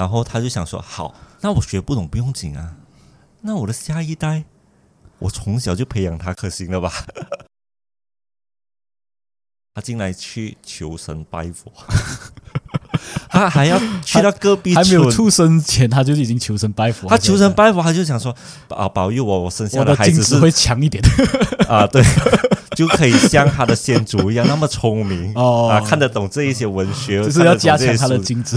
然后他就想说，好，那我学不懂不用紧啊，那我的下一代，我从小就培养他，可行了吧？他进来去求神拜佛，他还要去到隔壁 还没有出生前他就已经求神拜佛，他求神拜佛，他就想说啊，保佑我，我生下的孩子是会强一点。啊，对，就可以像他的先祖一样那么聪明哦。啊，看得懂这一些文学，就是要加强他的精子。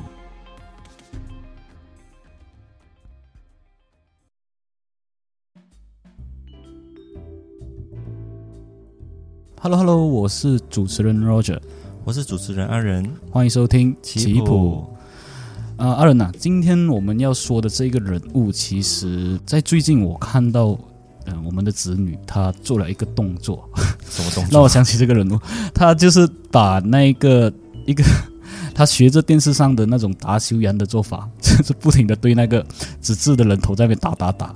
Hello Hello，我是主持人 Roger，我是主持人阿仁，欢迎收听棋谱。啊，阿仁呐、今天我们要说的这个人物，其实在最近我看到，嗯、我们的子女他做了一个动作，什么动作？让我想起这个人物，他就是把那个一个 他学着电视上的那种打修员的做法，就是不停的对那个纸质的人头在那边打打打，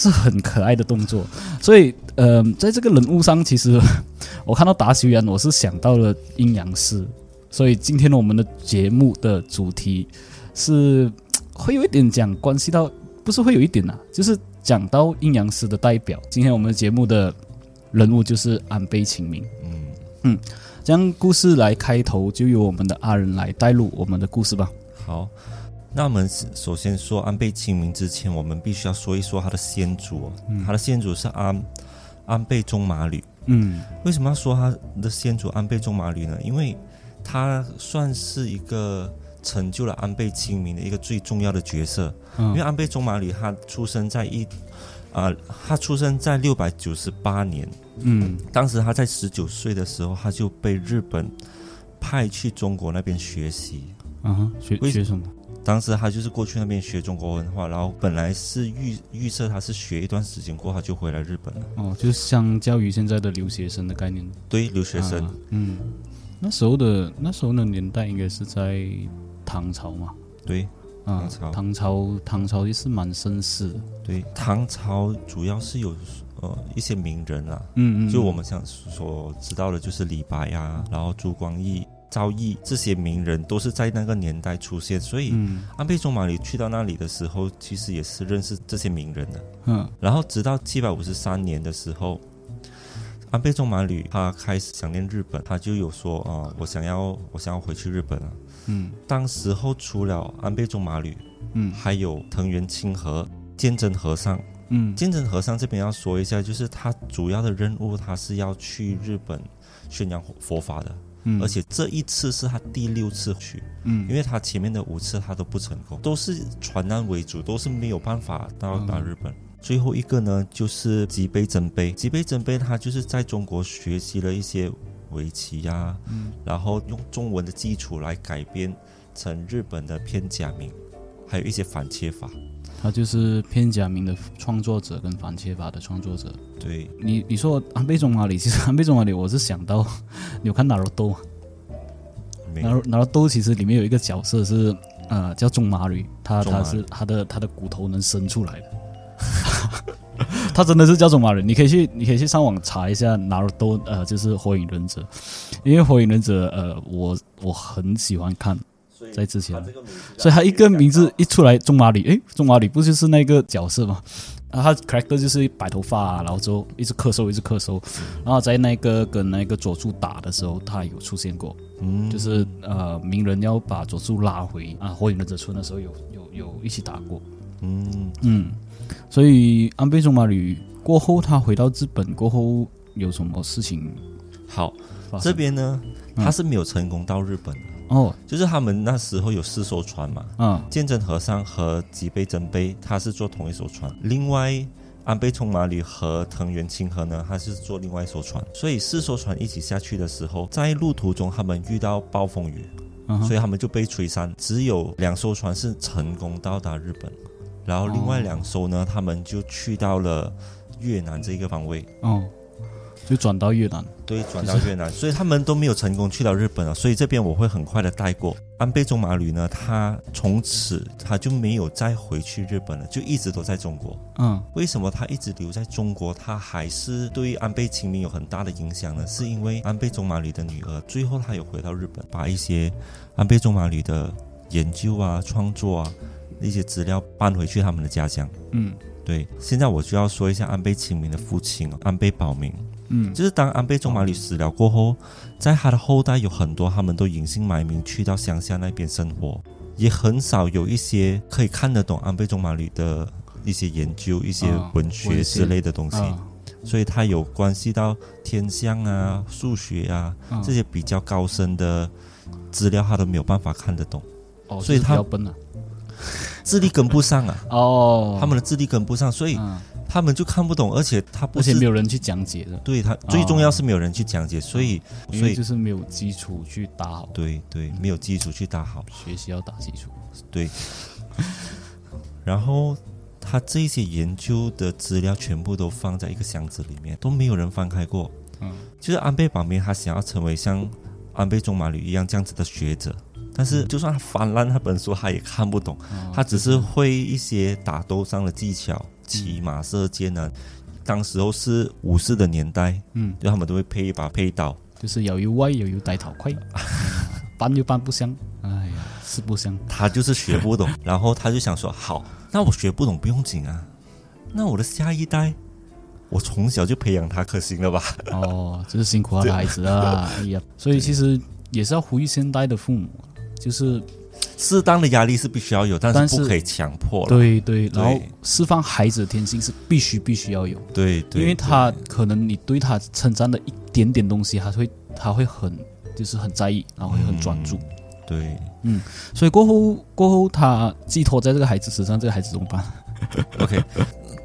是很可爱的动作。所以，呃，在这个人物上，其实 我看到达修羊，我是想到了阴阳师。所以今天我们的节目的主题是会有一点讲关系到，不是会有一点呐、就是讲到阴阳师的代表。今天我们的节目的人物就是安倍晴明。嗯，这样故事来开头，就由我们的阿仁来带入我们的故事吧。好。那我们首先说安倍晴明之前，我们必须要说一说他的先祖哦。他的先祖是安安倍忠马吕。嗯为什么要说他的先祖安倍忠马吕呢？因为他算是一个成就了安倍晴明的一个最重要的角色。因为嗯安倍忠马吕他出生在一啊、他出生在六百九十八年，嗯当时他在十九岁的时候，他就被日本派去中国那边学习。啊，学为学什么？当时他就是过去那边学中国文化，然后本来是预预测他是学一段时间过后他就回来日本了。哦，就是相较于现在的留学生的概念。对，留学生，啊嗯，那时候的那时候的年代应该是在唐朝嘛。对啊唐，朝唐朝唐朝也是蛮绅士的。对，唐朝主要是有呃一些名人啊，嗯嗯，就我们想所知道的，就是李白啊，然后朱光义、赵毅这些名人都是在那个年代出现，所以嗯安倍忠马里去到那里的时候，其实也是认识这些名人的。嗯然后直到七百五十三年的时候，安倍忠马吕他开始想念日本，他就有说啊、我想要我想要回去日本啊。嗯当时候除了安倍忠马吕，嗯还有藤原清和、鉴真和尚。嗯鉴真和尚这边要说一下，就是他主要的任务，他是要去日本宣扬佛法的，嗯，而且这一次是他第六次去，嗯因为他前面的五次他都不成功，都是传难为主，都是没有办法到达嗯日本。最后一个呢，就是吉杯真杯。吉杯真杯他就是在中国学习了一些围棋呀、嗯然后用中文的基础来改编成日本的片假名，还有一些反切法。他就是片假名的创作者跟反切法的创作者。对，你你说安倍忠马里，其实安倍忠马里，我是想到 你有看哪罗多吗？哪没有罗哪罗多其实里面有一个角色是呃叫中马吕，他他是他的他的骨头能伸出来的。他真的是叫中马吕，你可以去你可以去上网查一下哪罗多呃就是火影忍者，因为火影忍者呃我我很喜欢看，在之前，所以他一个名字一出来，中马里，诶，中马里不就是那个角色吗？啊，他 character 就是白头发、啊，然后之后一直咳嗽，一直咳嗽，然后在那个跟那个佐助打的时候，他有出现过，嗯，就是呃，鸣人要把佐助拉回啊火影忍者村的时候有有有一起打过，嗯，嗯，所以安倍中马里过后，他回到日本过后有什么事情好，这边呢，嗯。他是没有成功到日本的，哦，就是他们那时候有四艘船嘛，嗯。鉴真和尚和吉备真备他是坐同一艘船，另外安倍冲马吕和藤原清河呢，他是坐另外一艘船，所以四艘船一起下去的时候，在路途中他们遇到暴风雨，所以他们就被吹散，只有两艘船是成功到达日本，然后另外两艘呢，他们就去到了越南这个方位。哦，就转到越南。对，转到越南，所以他们都没有成功去到日本啊。所以这边我会很快的带过。安倍中马吕呢，他从此他就没有再回去日本了，就一直都在中国。嗯为什么他一直留在中国？他还是对安倍晴明有很大的影响呢？是因为安倍中马吕的女儿，最后他有回到日本，把一些安倍中马吕的研究啊、创作啊那些资料搬回去他们的家乡。嗯对，现在我就要说一下安倍晴明的父亲哦，安倍保明。嗯。就是当安倍忠马里死了过后，在他的后代有很多，他们都隐姓埋名去到乡下那边生活，也很少有一些可以看得懂安倍忠马里的一些研究、一些啊文学之类的东西。啊。所以它有关系到天象啊、数学啊啊。这些比较高深的资料，他都没有办法看得懂，哦，所以他就是比较笨啊。智力跟不上啊，哦，他们的智力跟不上，所以嗯，他们就看不懂，而且他不而且是没有人去讲解的，对他最重要是没有人去讲解，所以所以就是没有基础去打好，对对没有基础去打好。学习要打基础。对，然后他这些研究的资料全部都放在一个箱子里面，都没有人翻开过。嗯，就是安倍保明他想要成为像安倍中马吕一样这样子的学者，但是就算他翻烂那本书，他也看不懂，哦他只是会一些打斗上的技巧，骑马射箭啊。当时候是武士的年代，嗯，就他们都会配一把佩刀，就是有又歪又有带头盔，嗯搬又搬不香，哎呀，是不香。他就是学不懂，然后他就想说：好，那我学不懂不用紧啊，那我的下一代，我从小就培养他，可行了吧？哦，就是辛苦他的孩子啊，哎呀，所以其实也是要呼吁现代的父母，就是适当的压力是必须要有，但但是是不可以强迫了。对对，然后释放孩子的天性是必须必须要有，对对，因为他可能你对他称赞的一点点东西，他会他会很就是很在意，然后会很专注，对嗯所以过后过后他寄托在这个孩子身上，这个孩子怎么办？OK，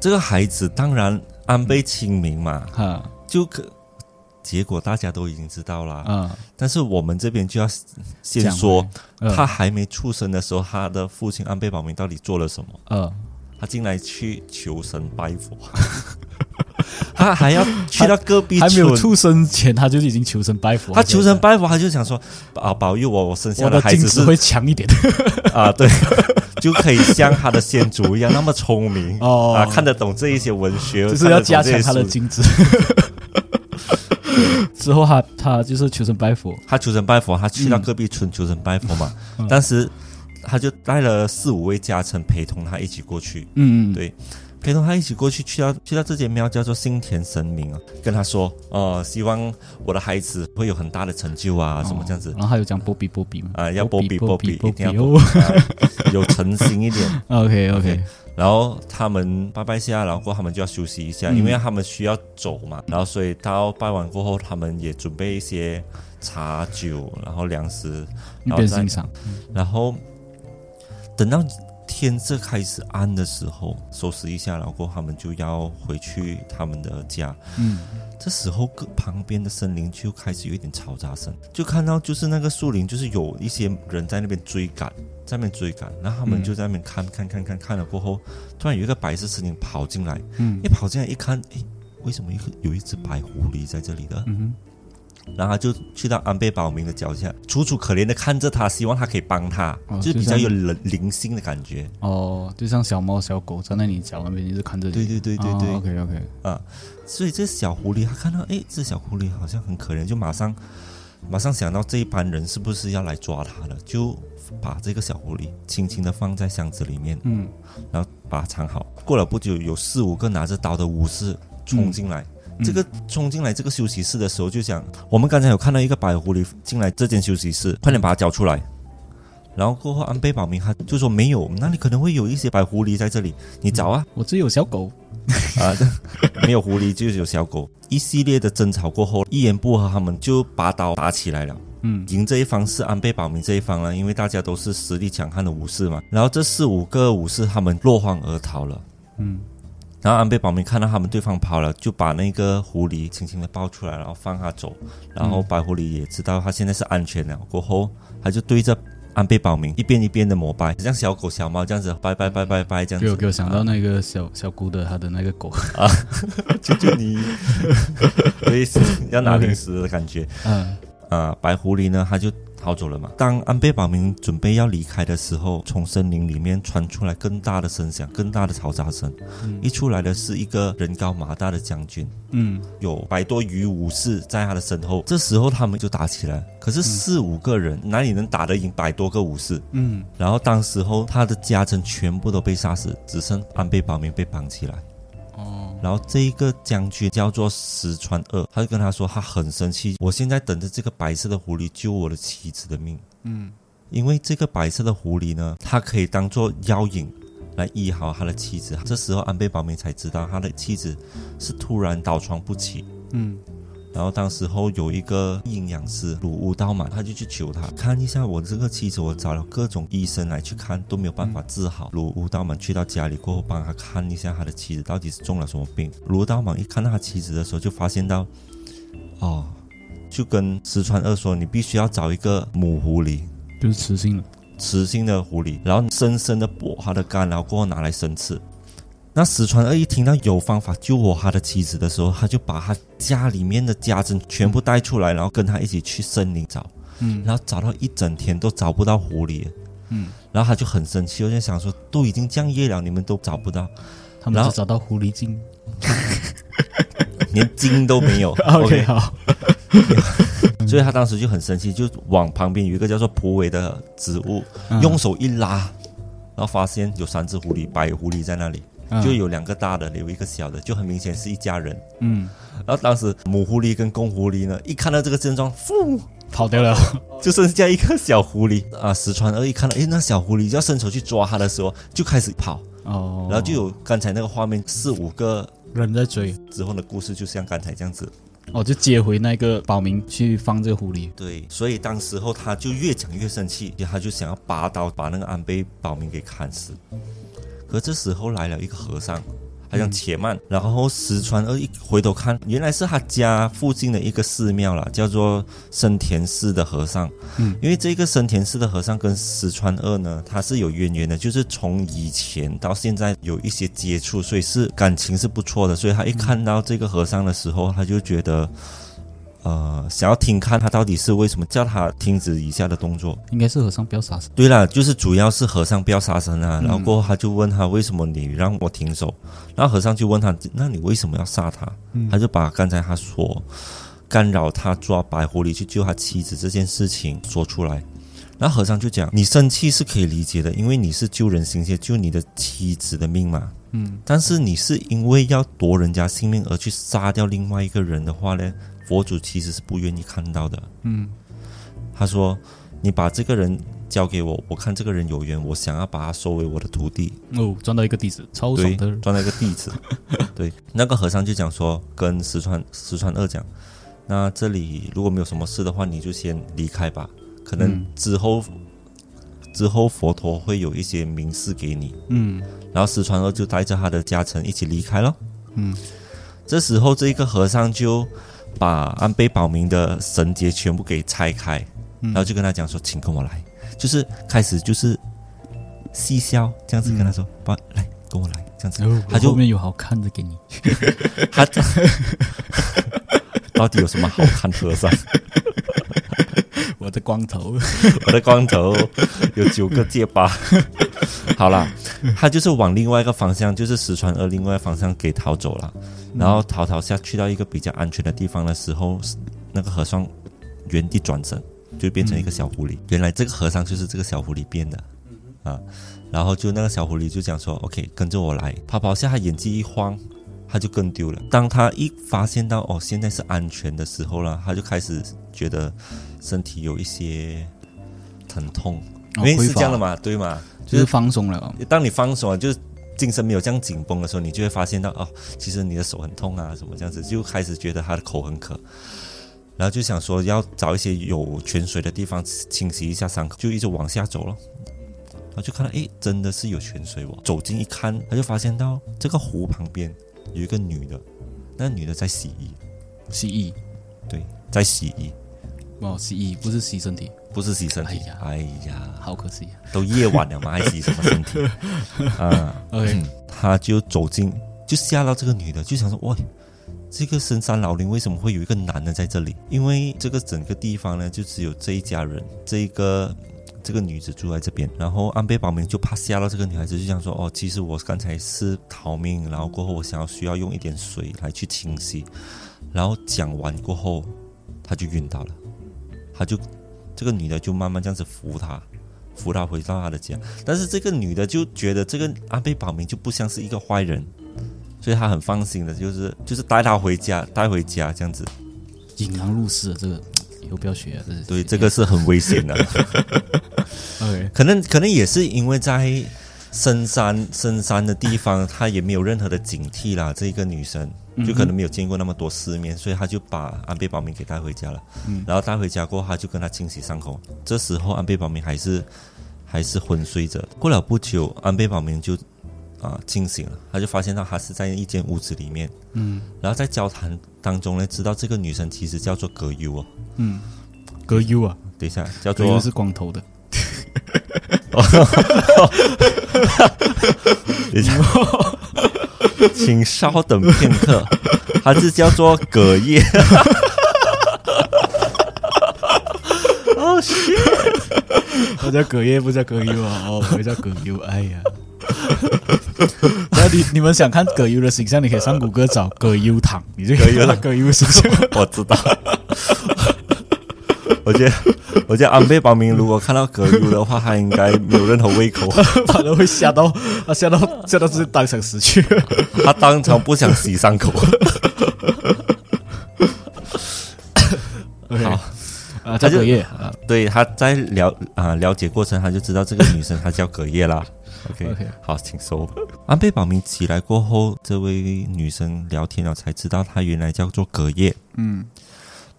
这个孩子当然安倍晴明嘛，哈就可。结果大家都已经知道了，嗯，但是我们这边就要先说，他还没出生的时候，他的父亲安倍保明到底做了什么？嗯。他进来去求神拜佛，他还要去到隔壁 还没有，出生前他就已经求神拜佛，他求神拜佛，他就想说啊，保佑我，我生下我的孩子是会强一点。啊，对，就可以像他的先祖一样那么聪明。哦。啊，看得懂这一些文学，就是要加强他的精子。之后他他就是求神拜佛，他求神拜佛，他去到隔壁村求神拜佛嘛，嗯。但是他就带了四五位家臣陪同他一起过去，嗯，嗯。对。陪同他一起过去，去到去到这间庙叫做新田神明啊，跟他说，哦、希望我的孩子会有很大的成就啊，什么这样子。然后还有讲波比波比嘛，啊，要波比波比，波一定要哦。啊有诚心一点。OK OK，OK 然后他们拜拜下，然后过后他们就要休息一下，嗯因为他们需要走嘛。然后所以到拜完过后，他们也准备一些茶酒，然后粮食，然后再欣赏，然后等到天色开始暗的时候，收拾一下，然后他们就要回去他们的家。嗯这时候，旁边的森林就开始有一点嘈杂声，就看到就是那个树林，就是有一些人在那边追赶，在那边追赶，然后他们嗯就在那边看看看看看了过后，突然有一个白色身影跑进来，嗯一跑进来一看，诶，为什么一个有一只白狐狸在这里的？嗯然后他就去到安倍保明的脚下，楚楚可怜的看着他，希望他可以帮他，哦就是比较有灵灵性的感觉。哦，就像小猫小狗站在你脚那边，一直看着你。对对对对对，OK OK，啊，所以这小狐狸他看到，哎，这小狐狸好像很可怜，就马上马上想到这一班人是不是要来抓他了，就把这个小狐狸轻轻的放在箱子里面，嗯然后把它藏好。过了不久，有四五个拿着刀的武士冲进来。嗯这个冲进来这个休息室的时候，就想我们刚才有看到一个白狐狸进来这间休息室，快点把它交出来。然后过后，安倍保明他就说没有，那里可能会有一些白狐狸在这里，你找啊。我这有小狗。啊，这没有狐狸就是有小狗。一系列的争吵过后，一言不合，他们就拔刀打起来了。嗯赢这一方是安倍保明这一方了，因为大家都是实力强悍的武士嘛。然后这四五个武士他们落荒而逃了。嗯然后安倍保明看到他们对方跑了，就把那个狐狸轻轻的抱出来，然后放他走。然后白狐狸也知道他现在是安全了，过后他就对着安倍保明一遍一遍的膜拜，像小狗小猫这样子拜拜拜拜拜这样子。给我想到那个小小姑的他的那个狗啊，求求你，类似要拿零食的感觉。嗯啊，白狐狸呢，他就逃走了嘛。当安倍保明准备要离开的时候，从森林里面传出来更大的声响，更大的嘈杂声。一出来的是一个人高马大的将军，嗯有百多余武士在他的身后。这时候他们就打起来，可是四五个人哪里能打得赢百多个武士？嗯然后当时候他的家臣全部都被杀死，只剩安倍保明被绑起来。哦然后这一个将军叫做石川二，他就跟他说，他很生气，我现在等着这个白色的狐狸救我的妻子的命，嗯因为这个白色的狐狸呢，它可以当做妖影来医好他的妻子。这时候安倍保明才知道他的妻子是突然倒床不起。嗯然后当时候有一个营养师鲁乌道满，他就去求他看一下我这个妻子，我找了各种医生来去看，都没有办法治好。鲁乌道满去到家里过后，帮他看一下他的妻子到底是中了什么病。鲁道满一看到他妻子的时候，就发现到，哦，就跟石川二说，你必须要找一个母狐狸，就是雌性的，雌性的狐狸，然后深深的剥它的肝，然后过后拿来生吃。那石川二一听到有方法救活他的妻子的时候，他就把他家里面的家珍全部带出来，然后跟他一起去森林找，嗯。然后找到一整天都找不到狐狸，嗯，然后他就很生气，我就想说，都已经这样夜了，你们都找不到，他们就找到狐狸精。连精都没有。OK，好，所以他当时就很生气，就往旁边有一个叫做蒲苇的植物，嗯。用手一拉，然后发现有三只狐狸，白狐狸在那里。嗯就有两个大的，有一个小的，就很明显是一家人。嗯然后当时母狐狸跟公狐狸呢，一看到这个症状，呼，跑掉了。就剩下一个小狐狸啊。石川二一看到，哎，那小狐狸就要伸手去抓它的时候，就开始跑，哦，然后就有刚才那个画面，四五个人在追，之后的故事，就像刚才这样子。哦，就接回那个保明去放这个狐狸。对，所以当时候他就越讲越生气，他就想要拔刀把那个安倍保明给砍死。可这时候来了一个和尚，他讲且慢，然后石川二一回头看，原来是他家附近的一个寺庙了，叫做生田寺的和尚。嗯，因为这个生田寺的和尚跟石川二呢，他是有渊源的，就是从以前到现在有一些接触，所以是感情是不错的。所以他一看到这个和尚的时候，他就觉得。呃，想要听看他到底是为什么叫他停止以下的动作。应该是和尚不要杀生。对了，就是主要是和尚不要杀生啊。然后过后他就问他为什么你让我停手，然后和尚就问他，那你为什么要杀他？他就把刚才他说干扰他抓白狐狸去救他妻子这件事情说出来。然后和尚就讲，你生气是可以理解的，因为你是救人心切，救你的妻子的命嘛。嗯，但是你是因为要夺人家性命而去杀掉另外一个人的话呢，佛祖其实是不愿意看到的。嗯他说：“你把这个人交给我，我看这个人有缘，我想要把他收为我的徒弟。哦，赚到一个弟子，超对爽的，。赚到一个弟子。对，那个和尚就讲说，跟石川石川二讲，那这里如果没有什么事的话，你就先离开吧。可能嗯之后、之后佛陀会有一些明示给你。嗯然后石川二就带着他的家臣一起离开了。嗯这时候，这一个和尚就把安倍保明的绳结全部给拆开，嗯然后就跟他讲说：“请跟我来。”就是开始就是嬉笑这样子跟他说：“把、来跟我来。”这样子，他就后面有好看的给你。他到底有什么好看和尚？我的光头，我的光头有九个戒疤。好啦，他就是往另外一个方向，就是石川二另外一个方向给逃走了。然后逃逃下去到一个比较安全的地方的时候，那个和尚原地转身，就变成一个小狐狸。原来这个和尚就是这个小狐狸变的啊。然后就那个小狐狸就讲说：“OK，跟着我来。”跑跑下，他眼睛一晃，他就更丢了。当他一发现到哦现在是安全的时候了，他就开始觉得身体有一些疼痛，因为是这样的嘛，对嘛？就是放松了。当你放松了，就是精神没有这样紧绷的时候，你就会发现到哦，其实你的手很痛啊，什么这样子，就开始觉得他的口很渴，然后就想说要找一些有泉水的地方清洗一下伤口，就一直往下走了。然后就看到，诶，真的是有泉水哦！走近一看，他就发现到这个湖旁边有一个女的，那女的在洗衣，洗衣对，在洗衣，哦，洗衣不是洗身体。不是洗身体哎呀。哎呀，好可惜啊。都夜晚了嘛，还洗什么身体 啊？OK，他就走进，就吓到这个女的，就想说：喂，这个深山老林为什么会有一个男的在这里？因为这个整个地方呢，就只有这一家人，这一个这个女子住在这边。然后安倍保明就怕吓到这个女孩子，就想说：哦，其实我刚才是逃命，然后过后我想要需要用一点水来去清洗。然后讲完过后，他就晕倒了，他就这个女的就慢慢这样子扶他。扶他回到他的家，但是这个女的就觉得这个安倍保明就不像是一个坏人，所以她很放心的，就是就是带他回家，带回家这样子。引狼入室，这个以后不要学啊。这对，这个是很危险的。OK，可能可能也是因为在深山深山的地方，她也没有任何的警惕啦。这一个女生就可能没有见过那么多世面，所以她就把安倍保明给带回家了。嗯然后带回家过后，她就跟她清洗伤口。这时候安倍保明还是还是昏睡着。过了不久，安倍保明就啊清醒了，他就发现到他是在一间屋子里面。嗯然后在交谈当中呢，知道这个女生其实叫做葛优哦。嗯，葛优啊，等一下，叫做是光头的。请稍等片刻，它是叫做葛叶。哦，是我叫葛叶，不叫葛优啊。哦，我叫葛优。哎呀，那你你们想看葛优的形象，你可以上谷歌找葛优躺，你就可以看到葛优形象。我知道。我觉得，我觉得安倍保明如果看到葛优的话，他应该没有任何胃口，反而会吓到，他，吓到吓到自己当场死去。他当场不想洗伤口。好啊，叫葛叶啊。对，他在了啊、了解过程，他就知道这个女生她叫葛叶啦。OK，, OK 好，请收。安倍保明起来过后，这位女生聊天了，才知道她原来叫做葛叶，嗯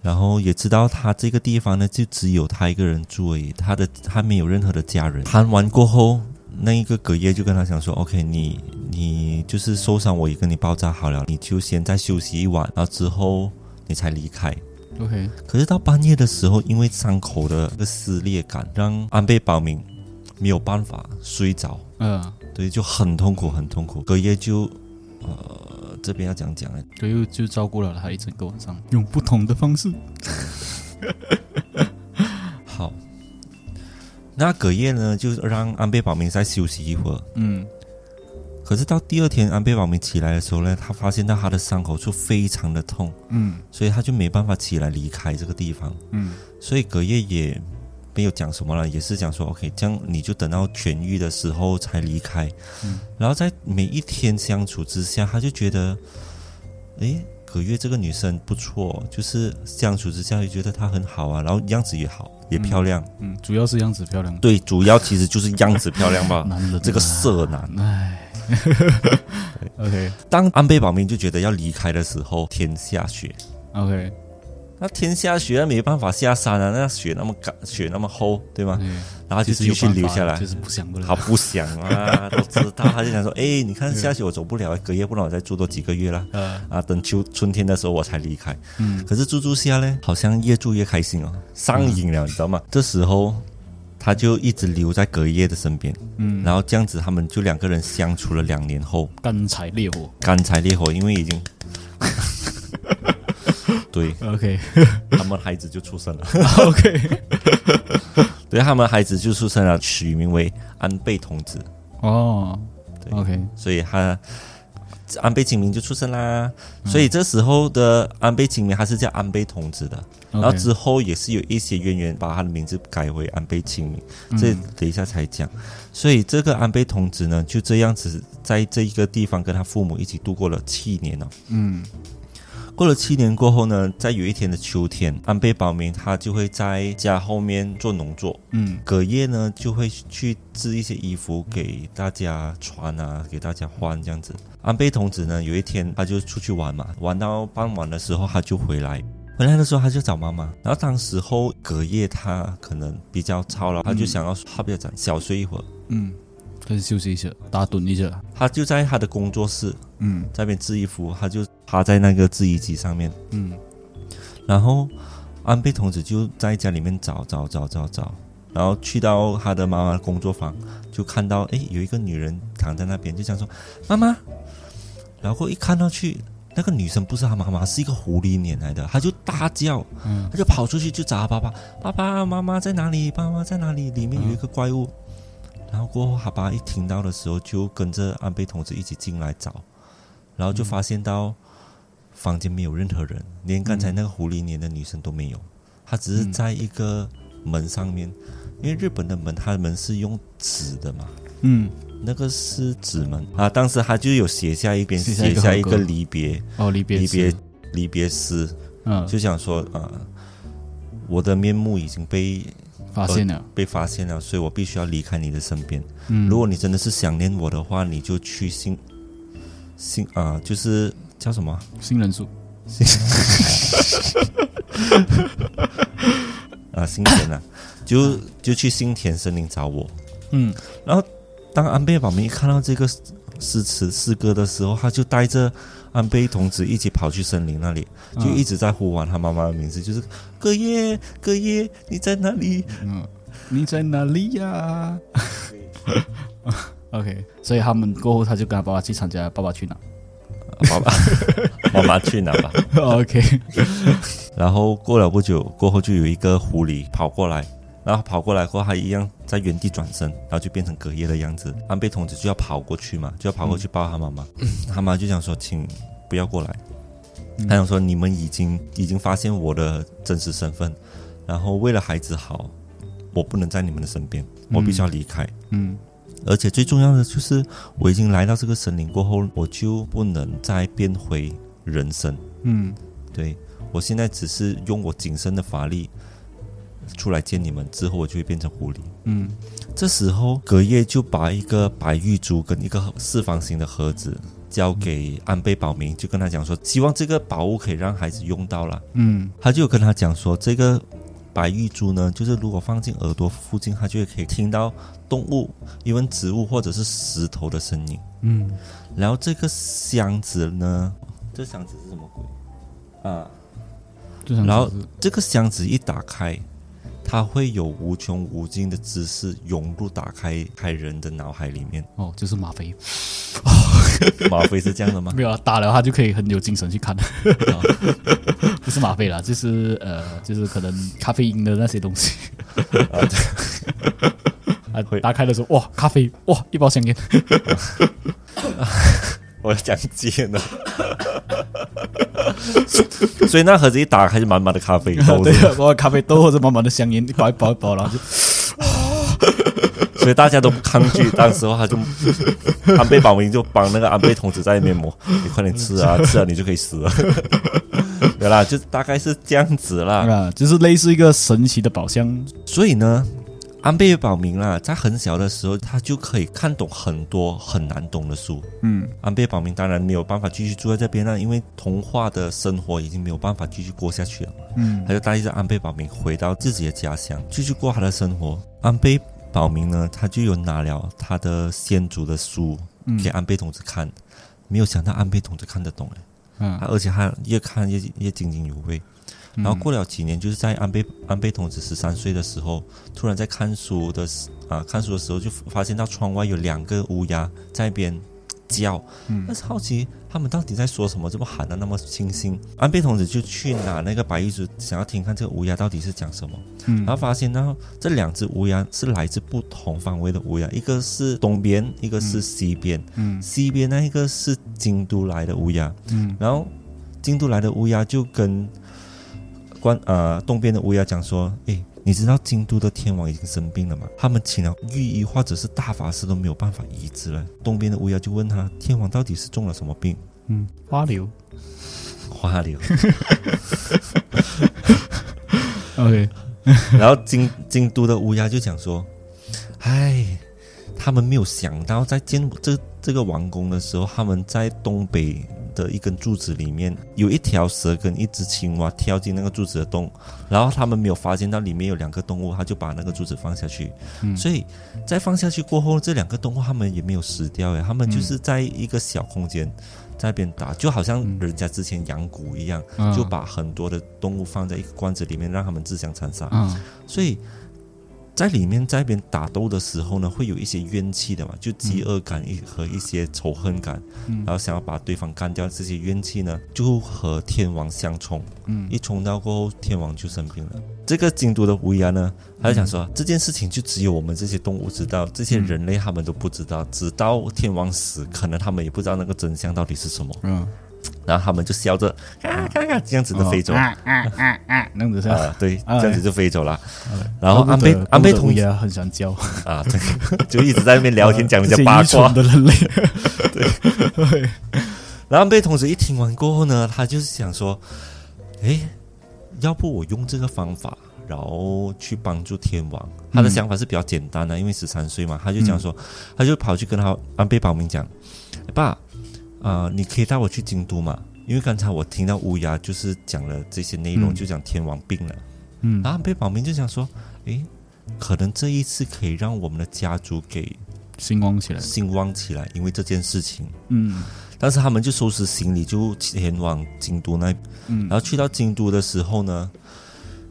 然后也知道他这个地方呢，就只有他一个人住而已，他的他没有任何的家人。谈完过后，那一个隔夜就跟他讲说：“OK，你你就是受伤，我也跟你包扎好了，你就先再休息一晚，然后之后你才离开。” OK，可是到半夜的时候，因为伤口的这个撕裂感，让安倍保明没有办法睡着，嗯，对，就很痛苦，很痛苦。隔夜就，呃，这边要讲讲呢，葛优就照顾了他一整个晚上，用不同的方式。好，那隔夜呢，就让安倍保明再休息一会儿。嗯可是到第二天，安倍保明起来的时候呢，他发现到他的伤口处非常的痛，嗯所以他就没办法起来离开这个地方。嗯所以隔夜也没有讲什么了，也是讲说 OK，这样你就等到痊愈的时候才离开。嗯然后在每一天相处之下，他就觉得，诶，葛月这个女生不错，就是相处之下就觉得她很好啊，然后样子也好，也漂亮。嗯，主要是样子漂亮。对，主要其实就是样子漂亮吧。男人啊这个色男，唉，OK 当安倍保明就觉得要离开的时候，天下雪。OK，那天下雪，没办法下山啊，那雪那么干，雪那么厚，对吗？嗯然后就继续留下来。就是不想不了。他不想啊，都知道，他就想说，哎，你看下雪我走不了，隔夜不然我再住多几个月啦。嗯，啊，等秋春天的时候我才离开。嗯可是住住下呢，好像越住越开心哦，上瘾了，你知道吗？这时候他就一直留在隔夜的身边，嗯，然后这样子他们就两个人相处了两年后，干柴烈火。干柴烈火，因为已经，对。OK 他们孩子就出生了，OK，对他们孩子就出生了，取名为安倍童子。哦对，OK，所以他安倍晴明就出生啦。所以这时候的安倍晴明他是叫安倍童子的，然后之后也是有一些渊源把他的名字改为安倍晴明，这等一下才讲。所以这个安倍童子呢，就这样子在这一个地方跟他父母一起度过了七年哦。嗯过了七年过后呢，在有一天的秋天，安倍保明他就会在家后面做农作，嗯隔夜呢就会去织一些衣服给大家穿啊，给大家换这样子。安倍童子呢，有一天他就出去玩嘛，玩到傍晚的时候他就回来。回来的时候他就找妈妈，然后当时候隔夜他可能比较操劳，他就想要他比较讲小睡一会儿，嗯，先休息一下，打盹一下。他就在他的工作室嗯在那边制衣服，他就趴在那个制衣机上面，嗯然后安倍童子就在家里面找找找找找，然后去到他的妈妈工作房，就看到诶有一个女人躺在那边，就想说妈妈，然后一看到去。那个女生不是他妈妈，是一个狐狸脸来的，他就大叫，嗯他就跑出去就找她爸爸，爸爸妈妈在哪里？妈妈在哪里？里面有一个怪物。然后过后，他爸一听到的时候，就跟着安倍同志一起进来找，然后就发现到房间没有任何人，连刚才那个狐狸脸的女生都没有，她只是在一个门上面，因为日本的门，它的门是用纸的嘛，嗯，那个是纸门啊。当时他就有写下一边写下一个离别哦，离别离别离别诗，嗯，就想说啊、我的面目已经被发现了，被发现了，所以我必须要离开你的身边。嗯，如果你真的是想念我的话，你就去新新啊、就是叫什么？啊新人数，啊新田啊，就就去新田森林找我。嗯。然后当安倍保明一看到这个诗词诗歌的时候，他就带着安倍童子一起跑去森林那里，就一直在呼唤他妈妈的名字，就是哥耶哥耶你在哪里？嗯，你在哪里呀？OK，所以他们过后他就跟他爸爸去参加《爸爸去哪爸爸 妈妈去哪吧？》OK，然后过了不久，过后就有一个狐狸跑过来，然后跑过来过后，他一样在原地转身，然后就变成隔夜的样子。安倍童子就要跑过去嘛，就要跑过去抱他妈妈。他妈就想说，请不要过来。他想说，你们已经已经发现我的真实身份，然后为了孩子好，我不能在你们的身边，我必须要离开。嗯而且最重要的就是，我已经来到这个森林过后，我就不能再变回人身。嗯对我现在只是用我仅剩的法力出来见你们，之后我就会变成狐狸。嗯这时候隔夜就把一个白玉珠跟一个四方形的盒子交给安倍保明，就跟他讲说，希望这个宝物可以让孩子用到了。嗯他就跟他讲说，这个白玉珠呢，就是如果放进耳朵附近，他就会可以听到动物、因为植物或者是石头的声音。嗯然后这个箱子呢，这箱子是什么鬼啊？然后这个箱子一打开，它会有无穷无尽的知识涌入打开开人的脑海里面。哦，就是吗啡，吗啡是这样的吗？没有啊打了他就可以很有精神去看，不是吗啡啦，就是呃，就是可能咖啡因的那些东西。啊会，打开的时候，哇，咖啡，哇，一包香烟，我讲贱了。所以那盒子一打开就满满的咖啡豆 对，啊，我咖啡豆或者满满的香烟，一包一包一包，然后就 所以大家都不抗拒。当时候他就安倍保明就帮那个安倍童子在那边磨，你快点吃啊，吃了你就可以死了。对啦，就大概是这样子啦。啊，就是类似一个神奇的宝箱，所以呢，安倍保明啦，在很小的时候，他就可以看懂很多很难懂的书。嗯安倍保明当然没有办法继续住在这边了，因为童话的生活已经没有办法继续过下去了。嗯他就带着安倍保明回到自己的家乡，继续过他的生活。安倍保明呢，他就有拿了他的先祖的书嗯给安倍同志看，没有想到安倍同志看得懂哎，嗯而且他越看越越津津有味。然后过了几年，就是在安倍安倍童子十三岁的时候，突然在看书的时啊看书的时候，就发现到窗外有两个乌鸦在那边叫，嗯。但是好奇他们到底在说什么，这么喊的那么清新。安倍童子就去拿那个白玉珠，想要听看这个乌鸦到底是讲什么，嗯。然后发现到这两只乌鸦是来自不同方位的乌鸦，一个是东边，一个是西边。嗯。西边那一个是京都来的乌鸦，嗯。然后京都来的乌鸦就跟关呃东边的乌鸦讲说：“诶，你知道京都的天王已经生病了吗？他们请了御医或者是大法师都没有办法医治了。”东边的乌鸦就问他：“天王到底是中了什么病嗯，花柳？”花流。，OK，然后京京都的乌鸦就讲说：“哎，他们没有想到在建这这个王宫的时候，他们在东北的一根柱子里面有一条蛇跟一只青蛙跳进那个柱子的洞，然后他们没有发现到里面有两个动物，他就把那个柱子放下去。嗯所以在放下去过后，这两个动物他们也没有死掉呀，他们就是在一个小空间在那边打，就好像人家之前养蛊一样，嗯就把很多的动物放在一个罐子里面，让他们自相残杀。嗯所以在里面在一边打斗的时候呢，会有一些怨气的嘛，就饥饿感一和一些仇恨感，嗯。然后想要把对方干掉，这些怨气呢就和天王相冲，嗯。一冲到过后，天王就生病了。这个京都的乌鸦呢，他就想说、这件事情就只有我们这些动物知道，这些人类他们都不知道，直到天王死，可能他们也不知道那个真相到底是什么，嗯，然后他们就笑着啊啊啊这样子的飞走。啊啊啊啊，那样子是对，啊这样子就飞走了。然后安倍安倍同学很喜欢叫，啊，对，就一直在那边聊天讲人这些家八卦。的人类，然后安倍同学一听完过后呢，他就是想说，诶，要不我用这个方法，然后去帮助天王。他的想法是比较简单的，因为十三岁嘛，他就讲说，他就跑去跟他安倍保明讲，爸，啊、你可以带我去京都嘛？因为刚才我听到乌鸦就是讲了这些内容，嗯就讲天王病了。嗯然后被保民就想说，诶，可能这一次可以让我们的家族给兴旺起来，兴旺起来，因为这件事情。嗯但是他们就收拾行李，就前往京都那。嗯然后去到京都的时候呢，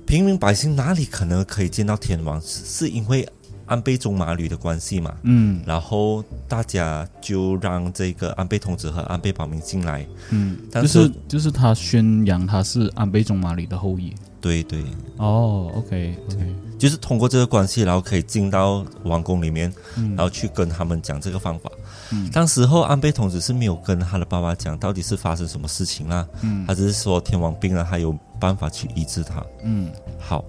平民百姓哪里可能可以见到天王？是是因为安倍中马吕的关系嘛？嗯然后大家就让这个安倍童子和安倍保明进来。嗯，但就是是就是他宣扬他是安倍中马吕的后裔。对对，哦，OK OK，就是通过这个关系，然后可以进到王宫里面，嗯然后去跟他们讲这个方法。嗯当时候安倍童子是没有跟他的爸爸讲到底是发生什么事情啦，嗯他只是说天王病了，他有办法去医治他。嗯好，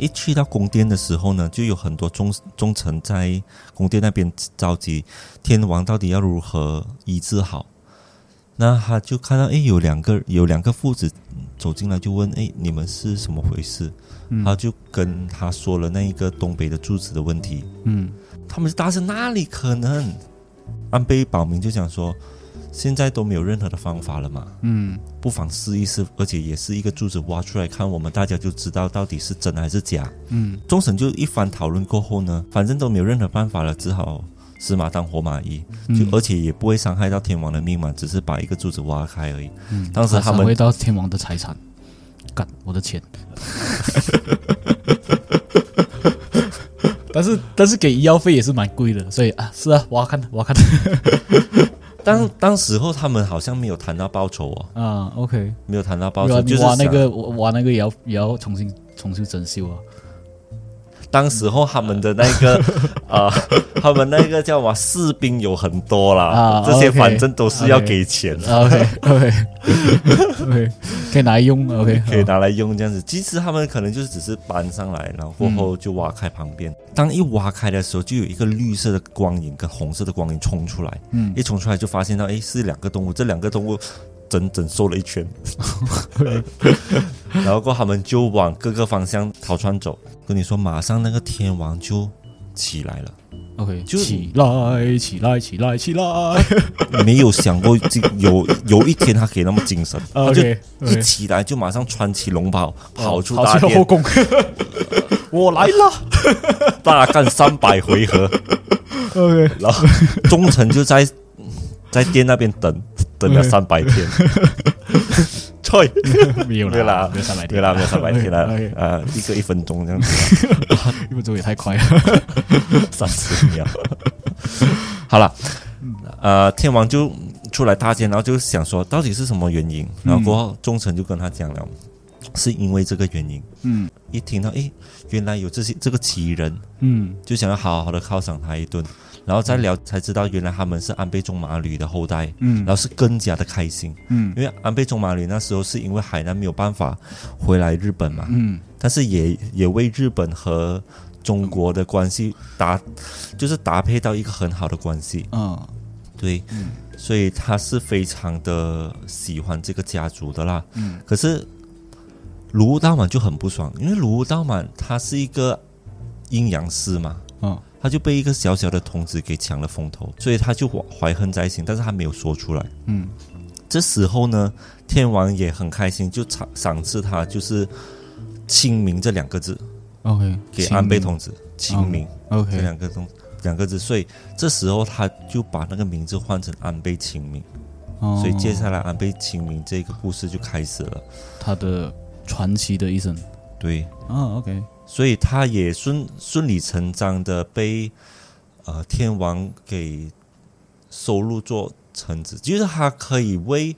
一去到宫殿的时候呢，就有很多忠忠臣在宫殿那边着急，天王到底要如何医治好？那他就看到，哎，有两个有两个父子走进来，就问，哎，你们是什么回事？嗯他就跟他说了那一个东北的柱子的问题，嗯他们就大声，哪里可能？安倍保明就讲说，现在都没有任何的方法了嘛，嗯。不妨试一试，而且也是一个柱子挖出来看，我们大家就知道到底是真还是假。嗯。终审就一番讨论过后呢，反正都没有任何办法了，只好死马当活马医，就、嗯而且也不会伤害到天王的命嘛，只是把一个柱子挖开而已。嗯，当时他们会到天王的财产，干我的钱。但是但是给医药费也是蛮贵的，所以啊是啊，我要看我要看 当当时候他们好像没有谈到报酬哦，啊，OK，没有谈到报酬，就是那个挖那个也要也要重新重新整修啊，当时候他们的那个啊、他们那个叫什么士兵有很多啦，啊这些反正都是要给钱的。OK OK OK，可以拿来用 OK，可以拿来用这样子。其实他们可能就是只是搬上来，然后过后就挖开旁边。当一挖开的时候，就有一个绿色的光影跟红色的光影冲出来。嗯一冲出来就发现到，诶，是两个动物，这两个动物整整瘦了一圈。然后过后他们就往各个方向逃窜走。跟你说，马上那个天王就起来了。OK，就起来起来起来起来 没有想过这有有一天他可以那么精神，他就一起来就马上穿起龙袍，跑出大殿，去后宫，我来了大干三百回合。，OK，然后忠臣就在在店那边等等了三百天，对，没有啦没有三百天，对啦，没有三百天了啊，一个一分钟这样子，一分钟也太快了，三十秒。好了，呃，天王就出来搭肩，然后就想说到底是什么原因，然后过后忠臣就跟他讲了，是因为这个原因。嗯。一听到诶，原来有这些这个奇人，嗯。就想要好好的犒赏他一顿，然后再聊才知道原来他们是安倍忠马吕的后代，嗯。然后是更加的开心。嗯。因为安倍忠马吕那时候是因为海南没有办法回来日本嘛，嗯。但是也也为日本和中国的关系搭，就是搭配到一个很好的关系。嗯。对，所以他是非常的喜欢这个家族的啦。嗯。可是卢武道满就很不爽，因为卢武道满他是一个阴阳师嘛，嗯他就被一个小小的童子给抢了风头，所以他就怀怀恨在心，但是他没有说出来。嗯。这时候呢，天王也很开心，就赏赏赐他就是清明这两个字，OK，给安倍童子清明。这 OK，两个东两个字，所以这时候他就把那个名字换成安倍清明，哦。所以接下来安倍清明这个故事就开始了。他的传奇的一生。对，啊，OK，所以他也顺顺理成章的被呃天王给收入做臣子，就是他可以为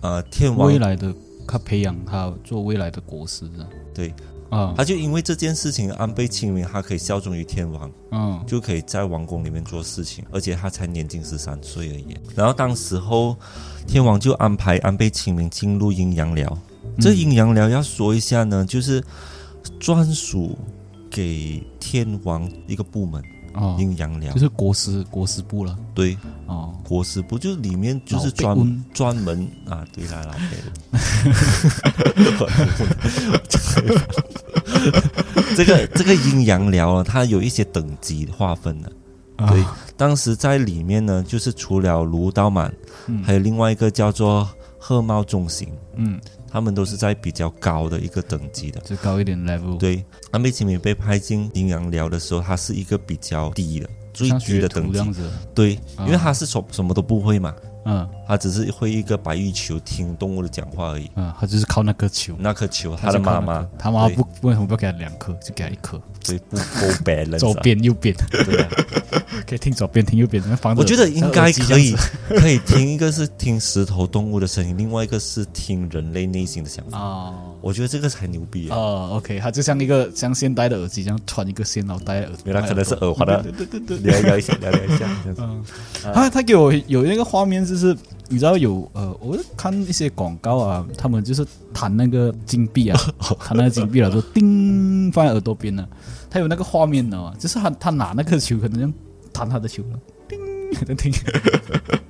呃天王未来的他培养他做未来的国师的，对，啊，他就因为这件事情安倍晴明，他可以效忠于天王，嗯。就可以在王宫里面做事情，而且他才年仅十三岁而已。然后当时候天王就安排安倍晴明进入阴阳寮，这阴阳寮要说一下呢，就是专属给天王一个部门，哦，阴阳寮就。是国师国师部了。对，哦，国师部就是里面就是专专门啊，对啦，老贝。这个这个阴阳寮啊，它有一些等级划分的。啊。对，当时在里面呢，就是除了卢道满，嗯。还有另外一个叫做鹤茂中行，嗯，他们都是在比较高的一个等级的。就高一点 level，，对，安倍晴明被派进阴阳寮的时候，他是一个比较低的、最低的等级。对，啊。因为他是什什么都不会嘛，嗯。他只是会一个白玉球听动物的讲话而已。嗯，他就是靠那颗球，那颗球，他的妈妈，他妈对。不为什么不要给他两颗，就给他一颗，对不不 balance，左啊边右边，对啊。可以听左边听右边，防止我觉得应该可以可以听一个是听石头动物的声音，另外一个是听人类内心的想法。哦。我觉得这个才牛逼啊！哦，OK，它就像一个像现代的耳机这样穿一个线，然后戴在耳朵。原来可能是耳环的对对对对对。聊聊一下，聊聊一下。这样子嗯，他他给我有那个画面，就是你知道有呃，我看一些广告啊，他们就是弹那个金币啊，弹那个金币了，说叮放在耳朵边了，他有那个画面的嘛，就是他他拿那个球，可能弹他的球了，叮，在听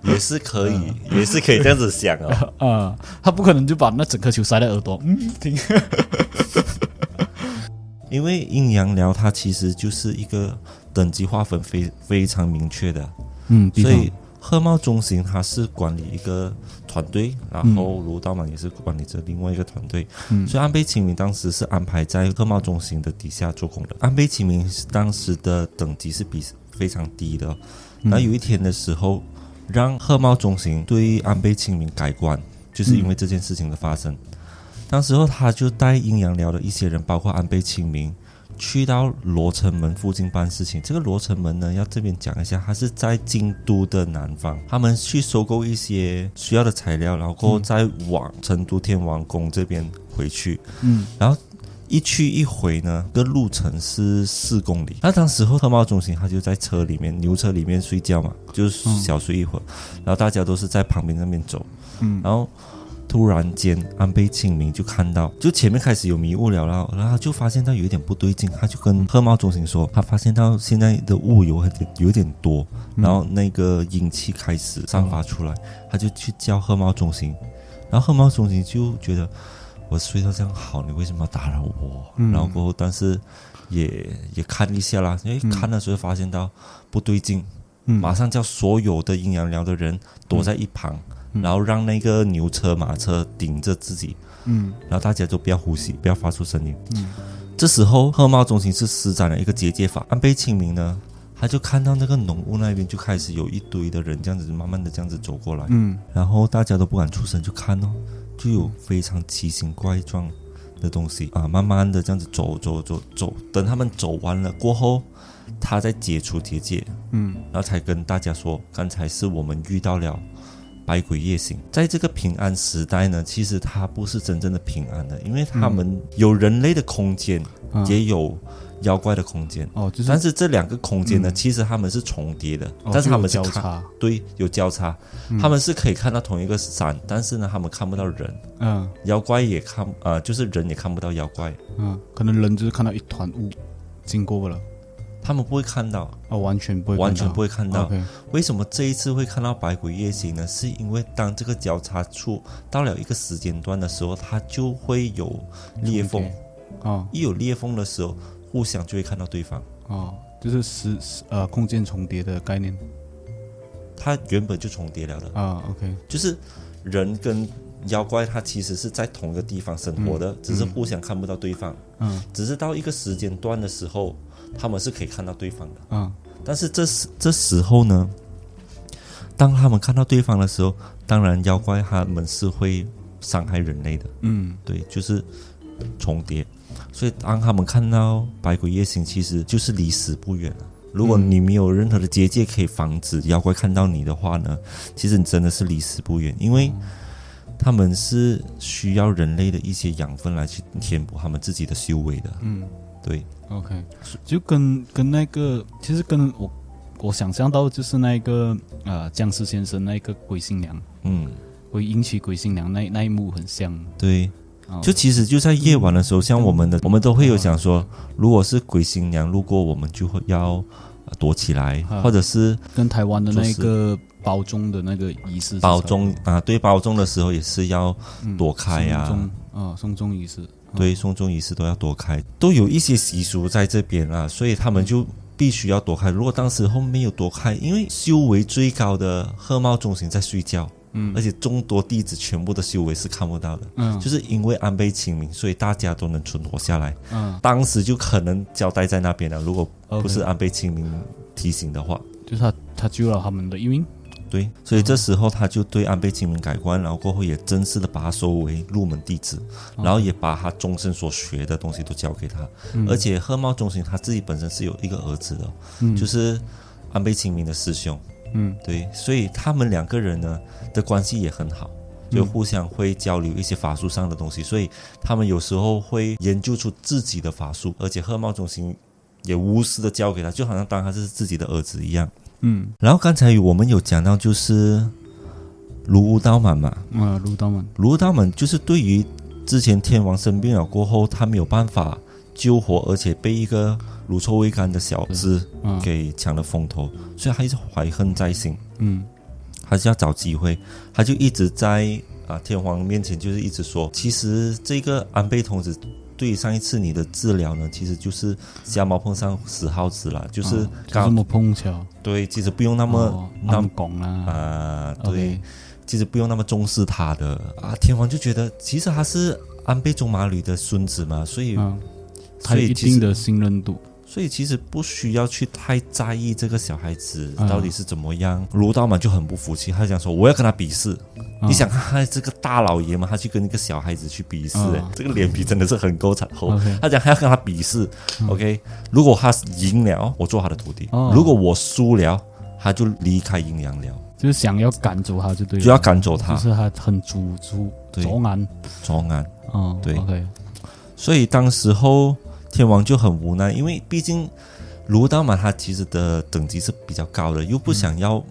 也是可以，也是可以这样子想哦。啊，他不可能就把那整颗球塞在耳朵，嗯，听，因为阴阳聊它其实就是一个等级划分非非常明确的，嗯，所以鹤茂中心它是管理一个团队，然后卢道满也是管理着另外一个团队，嗯。所以安倍晴明当时是安排在贺茂中心的底下做工的。安倍晴明当时的等级是比非常低的，然后有一天的时候，让贺茂中心对安倍晴明改观，就是因为这件事情的发生。当时候他就带阴阳寮的一些人，包括安倍晴明，去到罗城门附近办事情。这个罗城门呢，要这边讲一下，它是在京都的南方。他们去收购一些需要的材料，然后再往成都天王宫这边回去。嗯然后一去一回呢，个路程是四公里。那当时候特贸中心他就在车里面牛车里面睡觉嘛，就是小睡一会儿，然后大家都是在旁边那边走，嗯然后突然间安倍晴明就看到，就前面开始有迷雾了，然后然后他就发现到有一点不对劲，他就跟贺茂中心说，他发现到现在的雾有很有点多，然后那个阴气开始散发出来，他就去叫鹤茂中心，然后鹤茂中心就觉得我睡到这样好，你为什么要打扰我？嗯。然后过后，但是也也看一下啦，因为嗯。看的时候发现到不对劲，嗯。马上叫所有的阴阳寮的人躲在一旁，嗯然后让那个牛车马车顶着自己，嗯。然后大家都不要呼吸，不要发出声音。嗯。这时候，贺茂中心是施展了一个结界法。安倍晴明呢，他就看到那个浓雾那边就开始有一堆的人这样子慢慢的这样子走过来，嗯。然后大家都不敢出声，就看哦，就有非常奇形怪状的东西啊，慢慢的这样子走走走走，等他们走完了过后，他再解除结界，嗯。然后才跟大家说，刚才是我们遇到了百鬼夜行。在这个平安时代呢，其实它不是真正的平安的，因为他们有人类的空间，啊也有妖怪的空间。哦，就是但是这两个空间呢，嗯。其实他们是重叠的，哦但是他们是看交叉，对有交叉，嗯。他们是可以看到同一个山，但是呢，他们看不到人，嗯。妖怪也看呃，就是人也看不到妖怪，嗯，可能人就是看到一团雾经过了，他们不会看到，哦，完全不会看到，完全不会看到。为什么这一次会看到百鬼夜行呢？是因为当这个交叉处到了一个时间段的时候，它就会有裂缝，哦。一有裂缝的时候，互相就会看到对方。哦，就是时时呃空间重叠的概念。它原本就重叠了的，啊，OK，就是人跟妖怪它其实是在同一个地方生活的，只是互相看不到对方。嗯只是到一个时间段的时候，他们是可以看到对方的。嗯但是这时这时候呢，当他们看到对方的时候，当然妖怪他们是会伤害人类的，嗯对，就是重叠。所以当他们看到百鬼夜行，其实就是离死不远了。如果你没有任何的结界可以防止妖怪看到你的话呢，其实你真的是离死不远，因为他们是需要人类的一些养分来去填补他们自己的修为的。嗯。对，，OK，就跟跟那个，其实跟我我想象到就是那个呃僵尸先生那个鬼新娘，嗯，会引起鬼新娘那那一幕很像。对。哦。就其实就在夜晚的时候，像我们的，我们都会有想说，如果是鬼新娘路过，我们就会要呃躲起来，啊或者是跟台湾的那个包中的那个仪式是包中啊，对包中的时候也是要嗯躲开呀、啊，送终仪式。对，送终仪式都要躲开，都有一些习俗在这边啊，所以他们就必须要躲开。如果当时候没有躲开，因为修为最高的鹤茂中心在睡觉，嗯而且众多弟子全部的修为是看不到的，嗯就是因为安倍晴明，所以大家都能存活下来。嗯，当时就可能交代在那边了，如果不是安倍晴明提醒的话。就是他他救了他们的一命。对，所以这时候他就对安倍晴明改观，然后过后也正式的把他收为入门弟子，哦然后也把他终身所学的东西都教给他。嗯而且贺茂中心他自己本身是有一个儿子的，嗯就是安倍晴明的师兄。嗯对，所以他们两个人呢的关系也很好，就互相会交流一些法术上的东西，所以他们有时候会研究出自己的法术，而且贺茂中心也无私的教给他，就好像当他是自己的儿子一样。嗯。然后刚才我们有讲到就是卢屋道满嘛，啊，卢刀满。卢屋道满就是对于之前天王生病了过后，他没有办法救活，而且被一个乳臭未干的小子啊。给抢了风头，所以他一直怀恨在心。嗯。他是要找机会，他就一直在啊天皇面前就是一直说，其实这个安倍童子对上一次你的治疗呢，其实就是瞎猫碰上死耗子了，就是啊就刚、这么碰巧，对，其实不用那么、哦那么拱啊，啊，对其实不用那么重视他的啊。天皇就觉得其实他是安倍忠马吕的孙子嘛，所以、嗯，他一定的信任度。所以其实不需要去太在意这个小孩子啊到底是怎么样。卢道满就很不服气，他讲说我要跟他比试。啊你想看他这个大老爷们，他去跟一个小孩子去比试、这个脸皮真的是很够惨厚。他讲还要跟他比试、嗯。O k 如果他赢了，我做他的徒弟；哦。如果我输了，他就离开阴阳寮，就是想要赶走他就对，就要赶走他。就。是他很主主对。左岸，左岸。哦，对，OK，所以当时候天王就很无奈，因为毕竟卢道嘛他其实的等级是比较高的，又不想要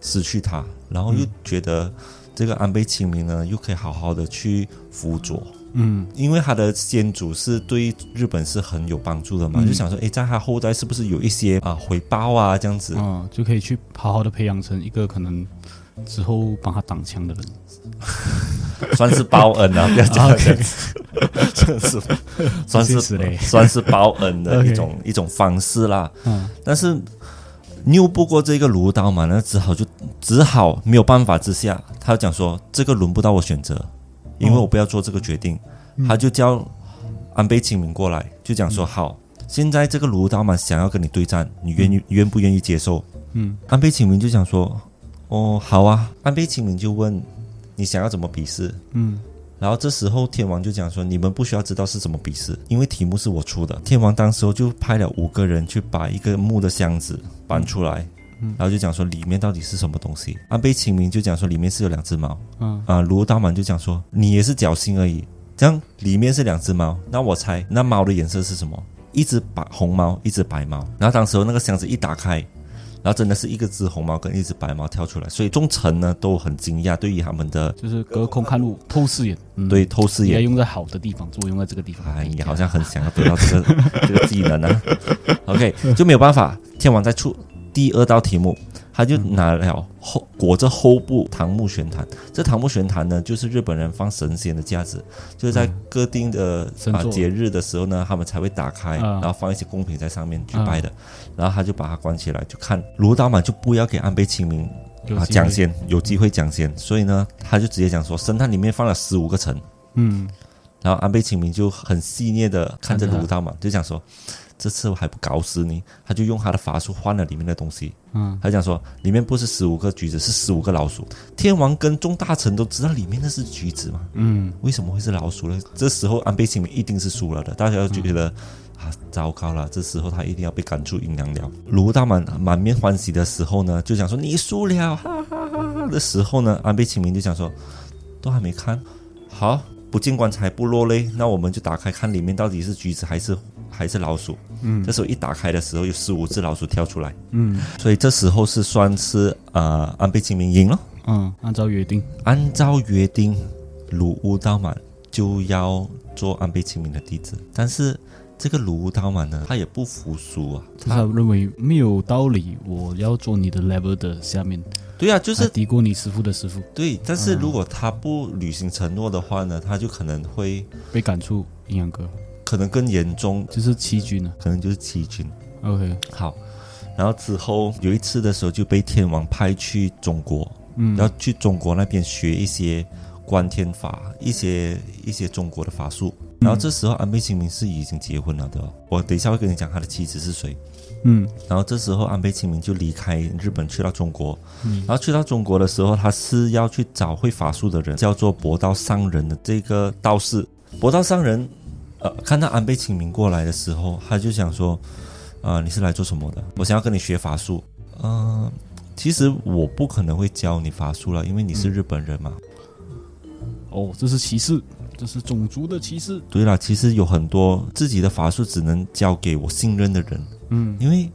失去他，然后又觉得这个安倍晴明呢又可以好好的去辅佐，嗯因为他的先祖是对日本是很有帮助的嘛，嗯就想说，诶，在他后代是不是有一些啊回报啊这样子？哦，就可以去好好的培养成一个可能之后帮他挡枪的人。算是报恩啊，不要讲 OK 算是算是算是报恩的一种一种方式啦。嗯。但是拗不过这个卢刀嘛，那只好就只好没有办法之下，他讲说这个轮不到我选择，因为我不要做这个决定，他就叫安倍晴明过来，就讲说好，现在这个卢刀嘛想要跟你对战，你愿意愿不愿意接受？嗯。安倍晴明就想说，哦好啊，安倍晴明就问你想要怎么比试？嗯然后这时候天王就讲说：“你们不需要知道是怎么比试，因为题目是我出的。”天王当时候就派了五个人去把一个木的箱子搬出来，嗯然后就讲说里面到底是什么东西。安倍晴明就讲说里面是有两只猫，嗯啊，卢大满就讲说你也是侥幸而已，这样里面是两只猫，那我猜那猫的颜色是什么？一只白红猫，一只白猫。然后当时候那个箱子一打开。然后真的是一个只红毛跟一只白毛跳出来，所以众臣呢都很惊讶，对于他们的就是隔空看路，透视眼，嗯，对透视眼也要用在好的地方，作用在这个地方。哎，你好像很想要得到这个 这个技能啊。OK，就没有办法，天王再出第二道题目，他就拿了后裹着厚布唐木玄坛。这唐木玄坛呢，就是日本人放神仙的架子，就是在各定的啊节日的时候呢，他们才会打开，啊。然后放一些贡品在上面去拜的。然后他就把它关起来，就看卢道满就不要给安倍晴明啊讲先，有机会讲先，所以呢，他就直接讲说，神坛里面放了十五个城，嗯。然后安倍晴明就很戏谑的看着卢道满，就讲说，这次我还不搞死你，他就用他的法术换了里面的东西，嗯他讲说，里面不是十五个橘子，是十五个老鼠。天王跟众大臣都知道里面那是橘子嘛，嗯为什么会是老鼠呢？这时候安倍晴明一定是输了的，大家就觉得。啊，糟糕了！这时候他一定要被赶出阴阳寮。卢大满满面欢喜的时候呢，就讲说你输了，哈哈哈哈的时候呢，安倍晴明就讲说，都还没看好，不见棺材不落泪，那我们就打开看里面到底是橘子还是还是老鼠。嗯。这时候一打开的时候，有十五只老鼠跳出来，嗯。所以这时候是算是呃安倍晴明赢了。嗯，按照约定，按照约定，鲁屋道满就要做安倍晴明的弟子，但是这个鲁屋道满呢，他也不服输啊，他认为没有道理，我要做你的 level 的下面，对啊，就就是低过你师傅的师傅，对，但是如果他不履行承诺的话呢，他就可能会被赶出阴阳阁，可能更严重，就是欺君了。可能就是欺君。OK，好，然后之后有一次的时候就被天王派去中国，嗯，要去中国那边学一些观天法，一些一些中国的法术。然后这时候安倍晴明是已经结婚了的哦，我等一下会跟你讲他的妻子是谁。嗯然后这时候安倍晴明就离开日本去到中国，嗯然后去到中国的时候，他是要去找会法术的人，叫做博道上人的这个道士。博道上人，呃，看到安倍晴明过来的时候，他就想说，啊、你是来做什么的？我想要跟你学法术。嗯、其实我不可能会教你法术了，因为你是日本人嘛。哦，这是歧视，这是种族的歧视。对了，其实有很多自己的法术只能交给我信任的人，嗯因为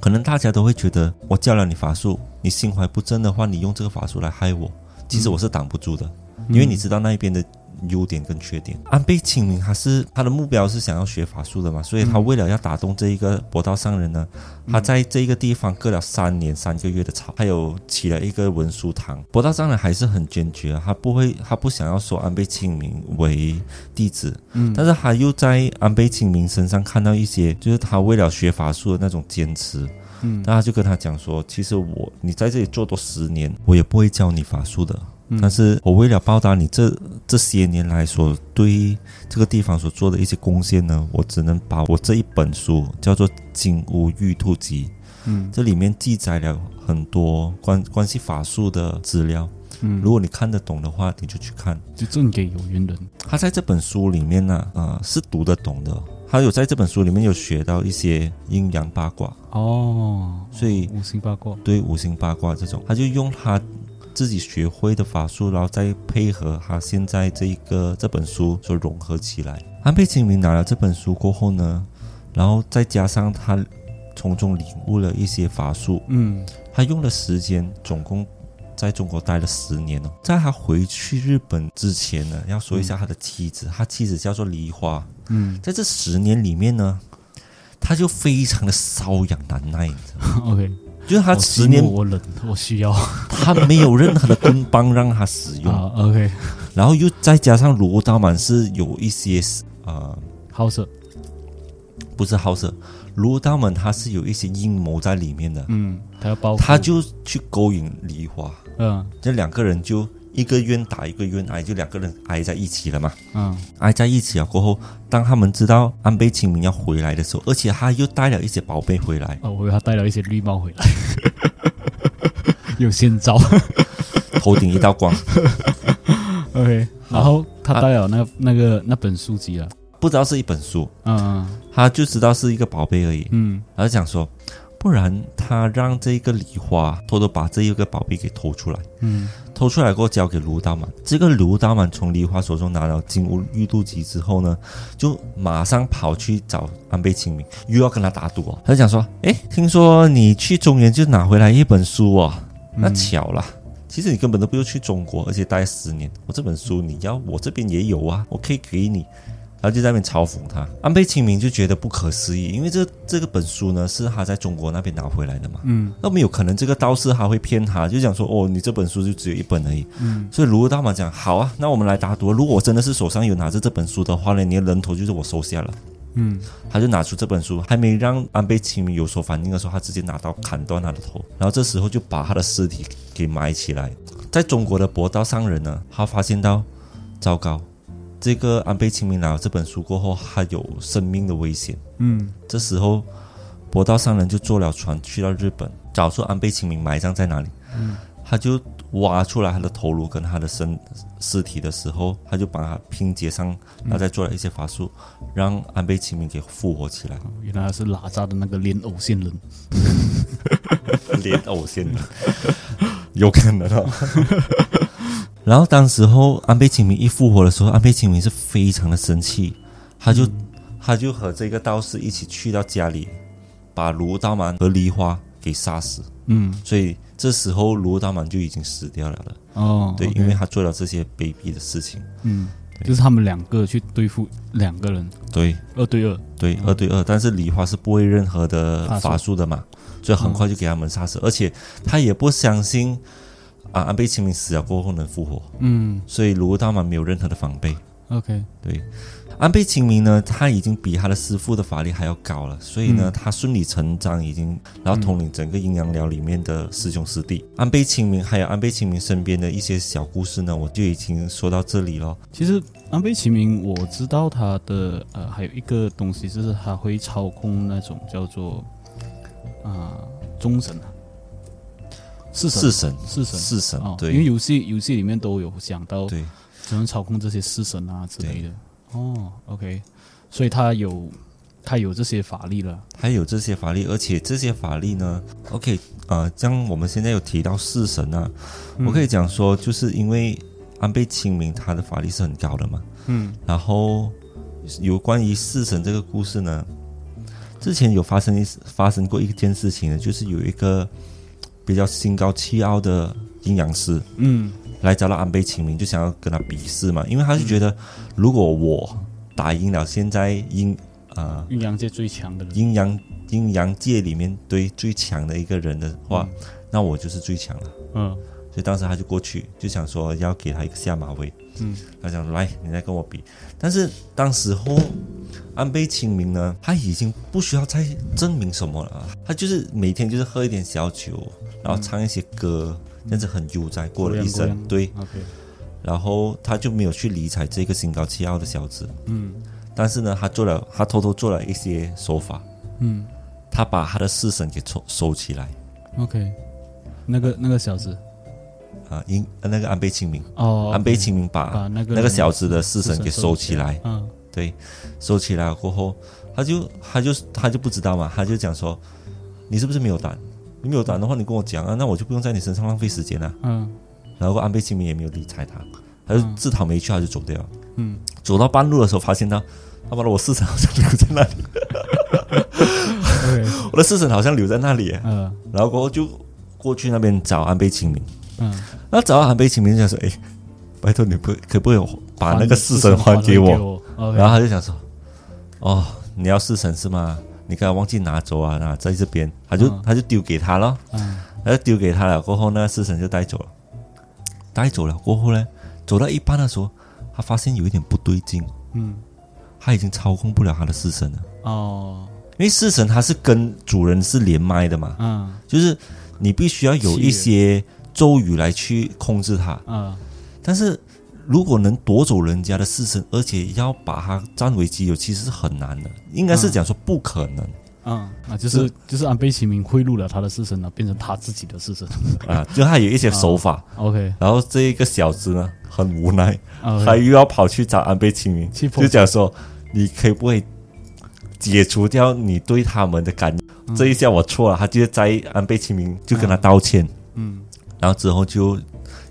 可能大家都会觉得我教了你法术，你心怀不正的话，你用这个法术来害我，其实我是挡不住的，因为你知道那一边的优点跟缺点。安倍晴明他是他的目标是想要学法术的嘛，所以他为了要打动这一个博道上人呢，他在这一个地方割了三年三个月的草，还有起了一个文书堂。博道上人还是很坚决啊，他不会，他不想要收安倍晴明为弟子，嗯但是他又在安倍晴明身上看到一些，就是他为了学法术的那种坚持。嗯那他就跟他讲说，其实我你在这里做多十年，我也不会教你法术的。嗯但是我为了报答你这这些年来所对这个地方所做的一些贡献呢，我只能把我这一本书叫做《金屋玉兔集》，嗯这里面记载了很多关关系法术的资料。嗯，如果你看得懂的话，你就去看。就赠给有缘人。他在这本书里面呢，呃，是读得懂的。他有在这本书里面有学到一些阴阳八卦，哦，所以五行八卦。对五行八卦这种，他就用他自己学会的法术，然后再配合他现在这一个这本书所融合起来。安倍晴明拿了这本书过后呢，然后再加上他从中领悟了一些法术，嗯他用的时间总共在中国待了十年哦。在他回去日本之前呢，要说一下他的妻子，他妻子叫做梨花。嗯在这十年里面呢，他就非常的瘙痒难耐？OK。就是他我十年我冷，我需要他没有任何的棍棒让他使用，啊。OK，然后又再加上罗刀满是有一些呃，好色。不是好色，罗刀满他是有一些阴谋在里面的，嗯，他要包。他就去勾引梨花，嗯这两个人就一个愿打一个愿挨，就两个人挨在一起了嘛。嗯挨在一起了过后，当他们知道安倍晴明要回来的时候，而且他又带了一些宝贝回来，哦，我以为他带了一些绿帽回来，有先招。头顶一道光，OK，然后他带了那那个那本书籍了。不知道是一本书，嗯他就知道是一个宝贝而已。嗯他就讲说，不然他让这个梨花偷偷把这一个宝贝给偷出来，嗯偷出来过后交给卢大满。这个卢大满从梨花手中拿到金乌玉度集之后呢，就马上跑去找安倍晴明，又要跟他打赌哦。他就讲说，诶，听说你去中原就拿回来一本书哦，那嗯巧了。其实你根本都不用去中国，而且待十年。我这本书你要，我这边也有啊，我可以给你。然后就在那边嘲讽他。安倍晴明就觉得不可思议，因为这这个本书呢是他在中国那边拿回来的嘛，嗯那没有可能这个道士他会骗他，就讲说哦，你这本书就只有一本而已。嗯所以卢大马讲好啊，那我们来打赌。如果我真的是手上有拿着这本书的话呢，你的人头就是我收下了。嗯他就拿出这本书，还没让安倍晴明有所反应的时候，他直接拿刀砍断他的头，然后这时候就把他的尸体给埋起来。在中国的博道上人呢，他发现到，糟糕，这个安倍晴明拿了这本书过后，他有生命的危险。嗯这时候，博道上人就坐了船去到日本，找出安倍晴明埋葬在哪里。嗯他就挖出来他的头颅跟他的身尸体的时候，他就把它拼接上，然后再做了一些法术，让安倍晴明给复活起来。原来他是哪吒的那个莲藕仙人。莲藕仙人，有可能哦。然后当时候安倍晴明一复活的时候，安倍晴明是非常的生气，他就、他就和这个道士一起去到家里，把卢道满和梨花给杀死。嗯。所以这时候卢道满就已经死掉了。的，哦，对因为他做了这些卑鄙的事情。嗯，就是他们两个去对付两个人，对。二对二。对，二对二，但是梨花是不会任何的法术法术的嘛，所以很快就给他们杀死，而且他也不相信啊安倍晴明死了过后能复活。嗯所以卢大满没有任何的防备。，OK，对，安倍晴明呢，他已经比他的师傅的法力还要高了，所以呢，嗯他顺理成章已经，然后统领整个阴阳寮里面的师兄师弟。安倍晴明还有安倍晴明身边的一些小故事呢，我就已经说到这里了。其实安倍晴明，我知道他的呃，还有一个东西就是他会操控那种叫做啊、中神啊，四神四神，四神。四神，哦，因为游戏游戏里面都有讲到对。只能操控这些四神啊之类的。哦，OK，所以他有他有这些法力了。他有这些法力，而且这些法力呢，OK，呃，像我们现在有提到四神啊，嗯。我可以讲说，就是因为安倍晴明他的法力是很高的嘛，嗯。然后有关于四神这个故事呢，之前有发生一发生过一件事情呢，就是有一个比较心高气傲的阴阳师嗯来找到安倍晴明，就想要跟他比试嘛，因为他就觉得如果我打赢了现在阴啊、阴阳界最强的人。阴阳阴阳界里面对最强的一个人的话，那我就是最强了。嗯所以当时他就过去，就想说要给他一个下马威。嗯。他想来，你来跟我比。但是当时候安倍晴明呢，他已经不需要再证明什么了啊，他就是每天就是喝一点小酒，然后唱一些歌，这样子很悠哉过了一生。对。然后他就没有去理睬这个心高气傲的小子。嗯。但是呢，他做了，他偷偷做了一些手法，嗯。他把他的式神给收收起来，OK，那个那个小子啊，因那个安倍晴明，哦，安倍晴明把把那个那个小子的式式神给收起来。嗯对，收起来过后，他就他就他就不知道嘛，他就讲说，你是不是没有胆？你没有胆的话，你跟我讲啊，那我就不用在你身上浪费时间了。嗯然后安倍晴明也没有理睬他，他就自讨没趣，他就走掉了。嗯走到半路的时候，发现到他妈的我式神好像留在那里 我的式神好像留在那里，嗯然后过后就过去那边找安倍晴明，嗯，那找到安倍晴明就想说，哎，拜托你不可不可以把那个式神还给我？我然后他就想说：“哦，你要式神是吗？你刚才忘记拿走啊，那在这边。”他就、嗯他就丢给他了，嗯他就丢给他了。过后呢，式神就带走了。带走了过后呢，走到一半的时候，他发现有一点不对劲，嗯他已经操控不了他的式神了。哦因为式神他是跟主人是连麦的嘛，嗯就是你必须要有一些咒语来去控制他。嗯。但是如果能夺走人家的四神，而且要把它占为己有，其实是很难的。应该是讲说不可能、嗯。啊，就是就是安倍晴明贿赂了他的四神呢，变成他自己的四神。啊，就他有一些手法。，OK，然后这一个小子呢，很无奈，他又要跑去找安倍晴明，就讲说，你可不可以解除掉你对他们的感应？这一下我错了，他就在安倍晴明就跟他道歉，嗯然后之后就。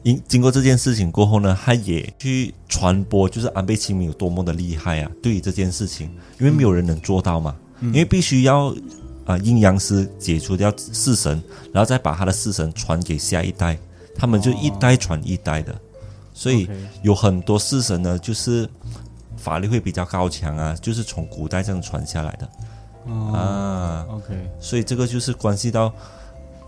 因经过这件事情过后呢，他也去传播，就是安倍晴明有多么的厉害啊！对于这件事情，因为没有人能做到嘛，因为必须要啊、阴阳师解除掉式神，然后再把他的式神传给下一代，他们就一代传一代的，所以有很多式神呢，就是法力会比较高强啊，就是从古代这样传下来的。哦啊，，OK，所以这个就是关系到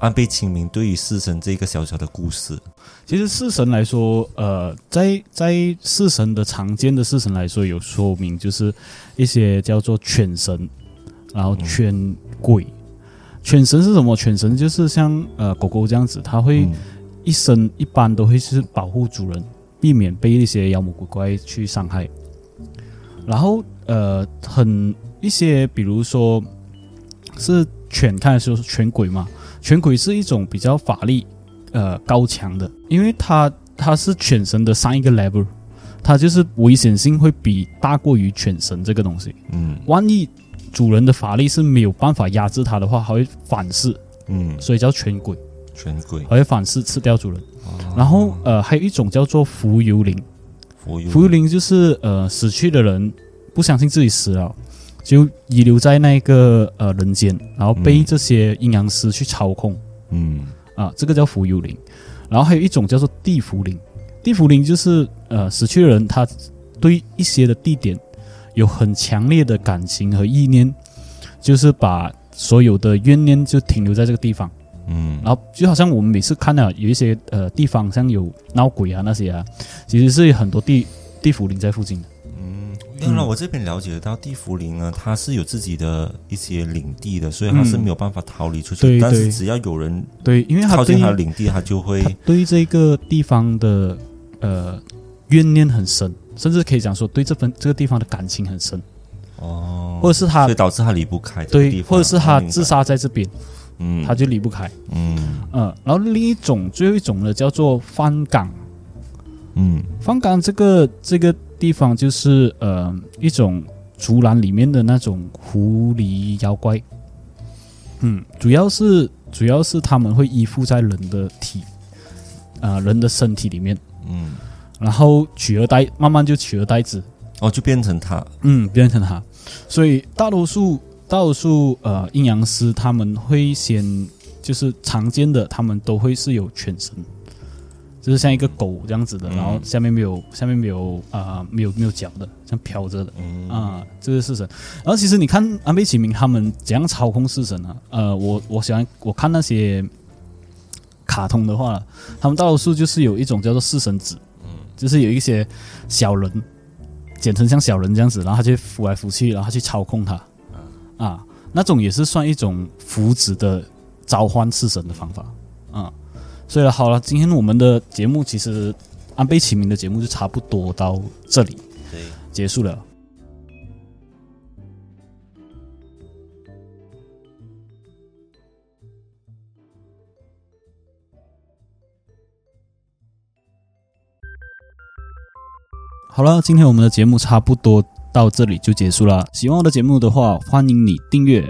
安倍晴明对于四神这个小小的故事？其实四神来说，呃，在在四神的常见的四神来说，有说明就是一些叫做犬神，然后犬鬼。犬神是什么？犬神就是像呃狗狗这样子，它会一生一般都会是保护主人，避免被一些妖魔鬼怪去伤害。然后呃，很一些比如说是犬，看的时候是犬鬼嘛，犬鬼是一种比较法力呃高强的，因为它它是犬神的上一个 level，它就是危险性会比大过于犬神这个东西。嗯。万一主人的法力是没有办法压制它的话，还会反噬，嗯，所以叫犬鬼，犬鬼。还会反噬吃掉主人。然后呃，还有一种叫做浮游灵，浮游浮游灵就是呃死去的人不相信自己死了，就遗留在那个呃人间，然后被嗯这些阴阳师去操控嗯啊，这个叫浮幽灵。然后还有一种叫做地府灵，地府灵就是呃死去的人他对一些的地点有很强烈的感情和意念，就是把所有的怨念就停留在这个地方。嗯，然后就好像我们每次看到有一些呃地方像有闹鬼啊那些啊，其实是有很多地地府灵在附近的。嗯，因为我这边了解到地茯苓呢，它是有自己的一些领地的，所以它是没有办法逃离出去。对但是只要有人对，因为他靠对近它的领地，它就会他对这个地方的呃怨念很深，甚至可以讲说对这份这个地方的感情很深，哦，或者是他所以导致他离不开对，或者是他自，杀在这边，嗯，他就离不开。嗯。呃，然后另一种最后一种呢叫做翻港，嗯。翻港这个这个地方就是呃一种竹篮里面的那种狐狸妖怪，嗯，主要是主要是他们会依附在人的体，啊、人的身体里面，嗯，然后取而代，慢慢就取而代之，哦，就变成他，嗯，变成他，所以大多数大多数呃阴阳师他们会先就是常见的，他们都会是有犬神，就是像一个狗这样子的，嗯。然后下面没有下面没有啊、没有没有脚的，像飘着的嗯。啊、这是式神。然后其实你看安倍晴明他们怎样操控式神啊？呃，我我喜欢我看那些卡通的话，他们大多数就是有一种叫做式神子，嗯。就是有一些小人，简称像小人这样子，然后他去扶来扶去，然后他去操控他，啊，那种也是算一种扶植的召唤式神的方法，啊，所以好了，今天我们的节目其实安倍晴明的节目就差不多到这里对，结束了。好了，今天我们的节目差不多到这里就结束了。喜欢我的节目的话，欢迎你订阅、